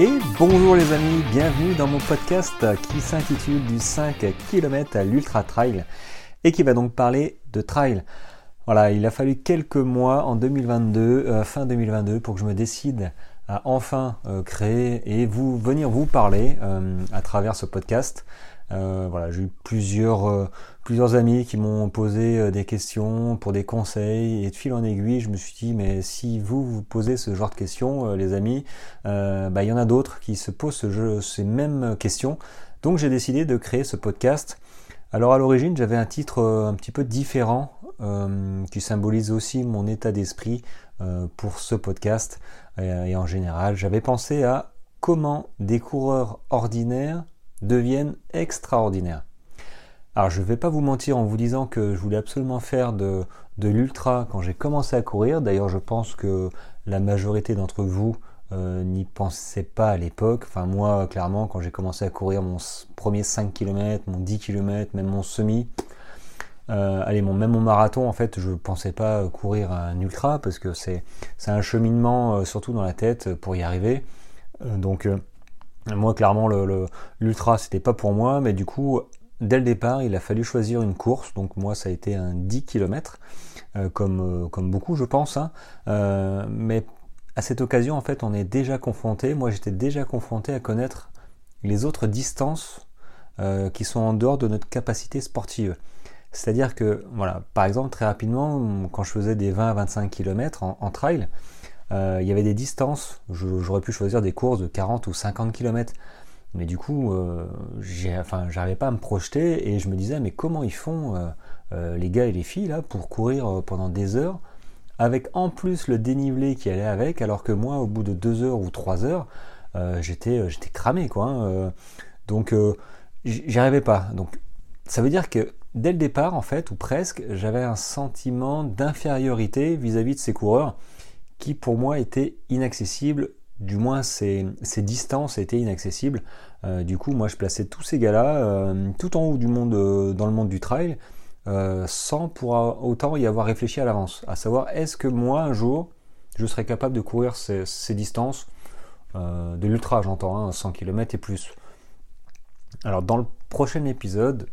Et bonjour les amis, bienvenue dans mon podcast qui s'intitule du 5 km à l'Ultra Trail et qui va donc parler de trail. Voilà, il a fallu quelques mois en 2022, euh, fin 2022, pour que je me décide à enfin euh, créer et vous venir vous parler euh, à travers ce podcast. Euh, voilà, j'ai eu plusieurs, plusieurs amis qui m'ont posé des questions pour des conseils et de fil en aiguille, je me suis dit mais si vous vous posez ce genre de questions, les amis, bah, il y en a d'autres qui se posent ce jeu, ces mêmes questions. Donc j'ai décidé de créer ce podcast. Alors à l'origine j'avais un titre un petit peu différent qui symbolise aussi mon état d'esprit pour ce podcast et en général j'avais pensé à comment des coureurs ordinaires deviennent extraordinaires. Alors je ne vais pas vous mentir en vous disant que je voulais absolument faire de, l'ultra quand j'ai commencé à courir. D'ailleurs je pense que la majorité d'entre vous euh, n'y pensait pas à l'époque. Enfin moi clairement quand j'ai commencé à courir mon premier 5 km, mon 10 km, même mon semi, euh, allez mon, même mon marathon en fait je ne pensais pas courir un ultra parce que c'est un cheminement euh, surtout dans la tête pour y arriver. donc moi, clairement, l'ultra, le, c'était pas pour moi, mais du coup, dès le départ, il a fallu choisir une course. Donc, moi, ça a été un 10 km, euh, comme, euh, comme beaucoup, je pense. Hein. Euh, mais à cette occasion, en fait, on est déjà confronté. Moi, j'étais déjà confronté à connaître les autres distances qui sont en dehors de notre capacité sportive. C'est-à-dire que, voilà, par exemple, très rapidement, quand je faisais des 20 à 25 km en trail, euh, il y avait des distances, j'aurais pu choisir des courses de 40 ou 50 km. Mais du coup, euh, enfin, j'arrivais pas à me projeter et je me disais, mais comment ils font euh, euh, les gars et les filles là pour courir pendant des heures avec en plus le dénivelé qui allait avec, alors que moi, au bout de deux heures ou trois heures, j'étais, j'étais cramé quoi. Hein, donc, j'y arrivais pas. Donc, ça veut dire que dès le départ, en fait, ou presque, j'avais un sentiment d'infériorité vis-à-vis de ces coureurs qui pour moi était inaccessible, du moins ces, distances étaient inaccessibles. Euh, du coup, moi je plaçais tous ces gars-là euh, tout en haut du monde, euh, dans le monde du trail, sans pour autant y avoir réfléchi à l'avance. À savoir, est-ce que moi un jour je serais capable de courir ces, distances de l'ultra, j'entends, 100 hein, km et plus. Alors dans le prochain épisode,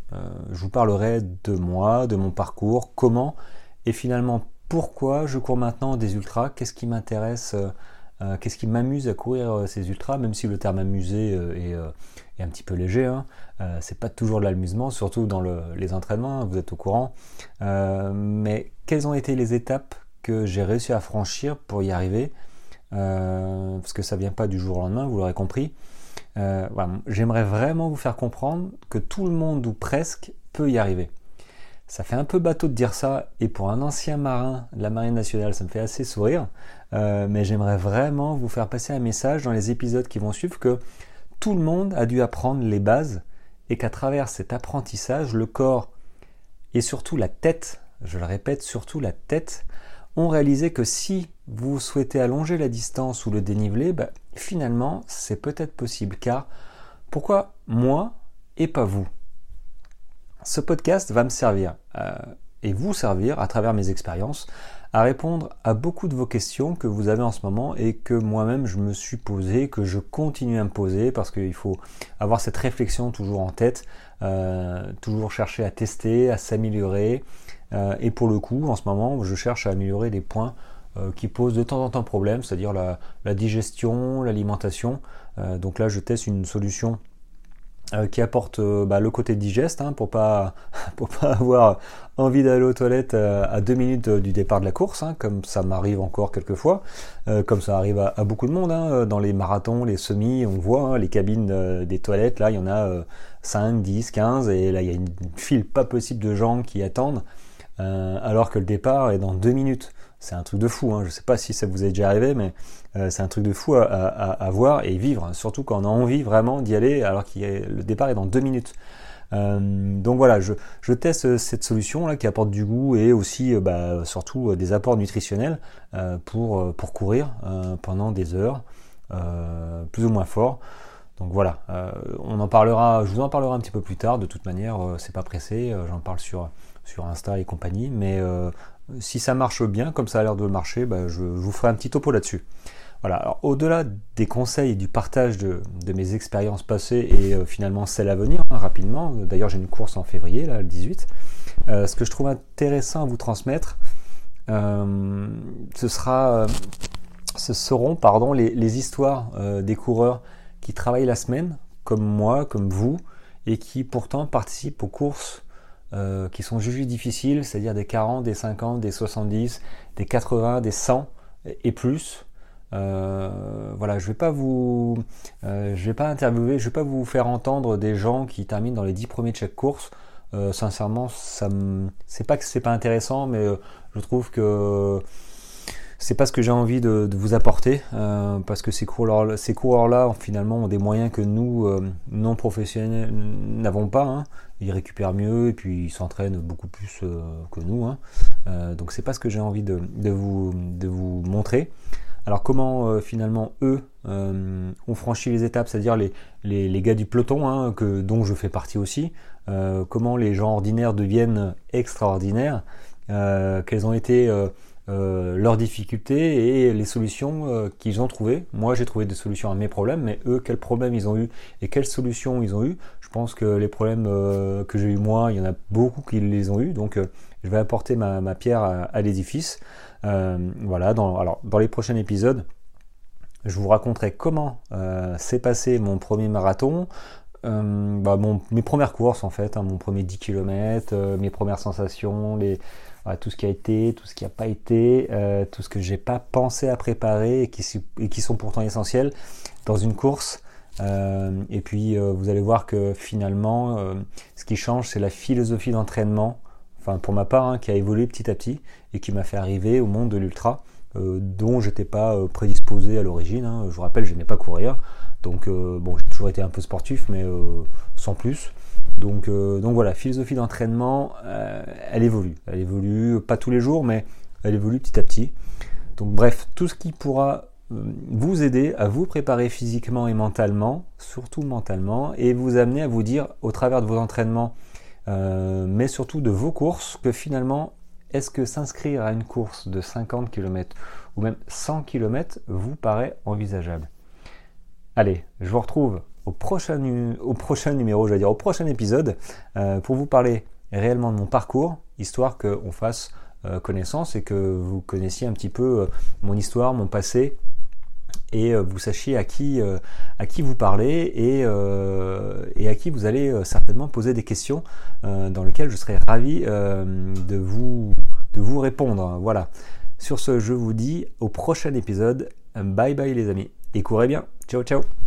je vous parlerai de moi, de mon parcours, comment et finalement pourquoi je cours maintenant des ultras, qu'est-ce qui m'intéresse, euh, euh, qu'est-ce qui m'amuse à courir euh, ces ultras, même si le terme amusé est, un petit peu léger, hein. c'est pas toujours de l'amusement, surtout dans les entraînements, hein, vous êtes au courant. mais quelles ont été les étapes que j'ai réussi à franchir pour y arriver? Parce que ça vient pas du jour au lendemain, vous l'aurez compris. J'aimerais vraiment vous faire comprendre que tout le monde ou presque peut y arriver. Ça fait un peu bateau de dire ça, et pour un ancien marin de la Marine nationale, ça me fait assez sourire, euh, mais j'aimerais vraiment vous faire passer un message dans les épisodes qui vont suivre que tout le monde a dû apprendre les bases, et qu'à travers cet apprentissage, le corps et surtout la tête, je le répète, surtout la tête, ont réalisé que si vous souhaitez allonger la distance ou le dénivelé, bah, finalement, c'est peut-être possible. Car pourquoi moi et pas vous? Ce podcast va me servir euh, et vous servir à travers mes expériences à répondre à beaucoup de vos questions que vous avez en ce moment et que moi-même je me suis posé, que je continue à me poser parce qu'il faut avoir cette réflexion toujours en tête, euh, toujours chercher à tester, à s'améliorer. Euh, et pour le coup, en ce moment, je cherche à améliorer des points qui posent de temps en temps problème, c'est-à-dire la, digestion, l'alimentation. donc là, je teste une solution euh, qui apporte euh, bah, le côté digeste hein, pour pas pour pas avoir envie d'aller aux toilettes euh, à deux minutes du départ de la course, hein, comme ça m'arrive encore quelques fois, comme ça arrive à, beaucoup de monde hein, dans les marathons, les semis, on voit les cabines des toilettes, là il y en a 5, 10, 15 et là il y a une file pas possible de gens qui attendent alors que le départ est dans deux minutes c'est un truc de fou. Hein. Je ne sais pas si ça vous est déjà arrivé, mais euh, c'est un truc de fou à, voir et vivre, surtout quand on a envie vraiment d'y aller alors que le départ est dans deux minutes. Euh, donc voilà, je, teste cette solution là qui apporte du goût et aussi euh, bah, surtout des apports nutritionnels pour, pour courir pendant des heures, plus ou moins fort. Donc voilà, on en parlera, je vous en parlerai un petit peu plus tard. De toute manière, c'est pas pressé, j'en parle sur Insta et compagnie, mais si ça marche bien, comme ça a l'air de marcher, bah, je, vous ferai un petit topo là-dessus. Voilà, au-delà des conseils et du partage de, mes expériences passées et finalement celles à venir, hein, rapidement, d'ailleurs j'ai une course en février, là, le 18, ce que je trouve intéressant à vous transmettre, ce sera ce seront pardon, les, histoires euh, des coureurs qui travaillent la semaine, comme moi, comme vous, et qui pourtant participent aux courses euh, qui sont jugées difficiles, c'est-à-dire des 40, des 50, des 70, des 80, des 100 et plus. Euh, voilà, je vais pas vous, je vais pas interviewer, je vais pas vous faire entendre des gens qui terminent dans les 10 premiers de chaque course. sincèrement, ça c'est pas que c'est pas intéressant, mais je trouve que c'est pas ce que j'ai envie de, vous apporter euh, parce que ces coureurs, ces coureurs-là finalement ont des moyens que nous euh, non professionnels n'avons pas. Hein. Ils récupèrent mieux et puis ils s'entraînent beaucoup plus euh, que nous. Hein. donc c'est pas ce que j'ai envie de, vous, montrer. Alors comment finalement eux ont franchi les étapes, c'est-à-dire les, les, gars du peloton hein, que, dont je fais partie aussi, comment les gens ordinaires deviennent extraordinaires, quels ont été euh, leurs difficultés et les solutions euh, qu'ils ont trouvées. Moi, j'ai trouvé des solutions à mes problèmes, mais eux, quels problèmes ils ont eu et quelles solutions ils ont eu? Je pense que les problèmes euh, que j'ai eu moi, il y en a beaucoup qui les ont eu. Donc, je vais apporter ma, pierre à, l'édifice. voilà. Dans, alors, dans les prochains épisodes, je vous raconterai comment s'est passé mon premier marathon, bah, mes premières courses en fait, hein, mon premier 10 km, mes premières sensations, les, tout ce qui a été, tout ce qui n'a pas été, euh, tout ce que j'ai pas pensé à préparer et qui, sont pourtant essentiels dans une course. Euh, et puis euh, vous allez voir que finalement, ce qui change, c'est la philosophie d'entraînement, enfin pour ma part, hein, qui a évolué petit à petit et qui m'a fait arriver au monde de l'ultra, dont j'étais pas prédisposé à l'origine. Hein. Je vous rappelle, je n'aimais pas courir, donc bon, j'ai toujours été un peu sportif, mais sans plus. Donc, euh, donc voilà, philosophie d'entraînement, euh, elle évolue. Elle évolue, pas tous les jours, mais elle évolue petit à petit. Donc bref, tout ce qui pourra euh, vous aider à vous préparer physiquement et mentalement, surtout mentalement, et vous amener à vous dire au travers de vos entraînements, mais surtout de vos courses, que finalement, est-ce que s'inscrire à une course de 50 km ou même 100 km vous paraît envisageable? Allez, je vous retrouve au prochain, numéro, je vais dire au prochain épisode, euh, pour vous parler réellement de mon parcours, histoire qu'on fasse euh, connaissance et que vous connaissiez un petit peu euh, mon histoire, mon passé, et vous sachiez à qui, à qui vous parlez et, et, à qui vous allez certainement poser des questions dans lesquelles je serai ravi de, vous, de vous répondre. Voilà. Sur ce, je vous dis au prochain épisode. Bye bye les amis. Et courez bien. Ciao ciao.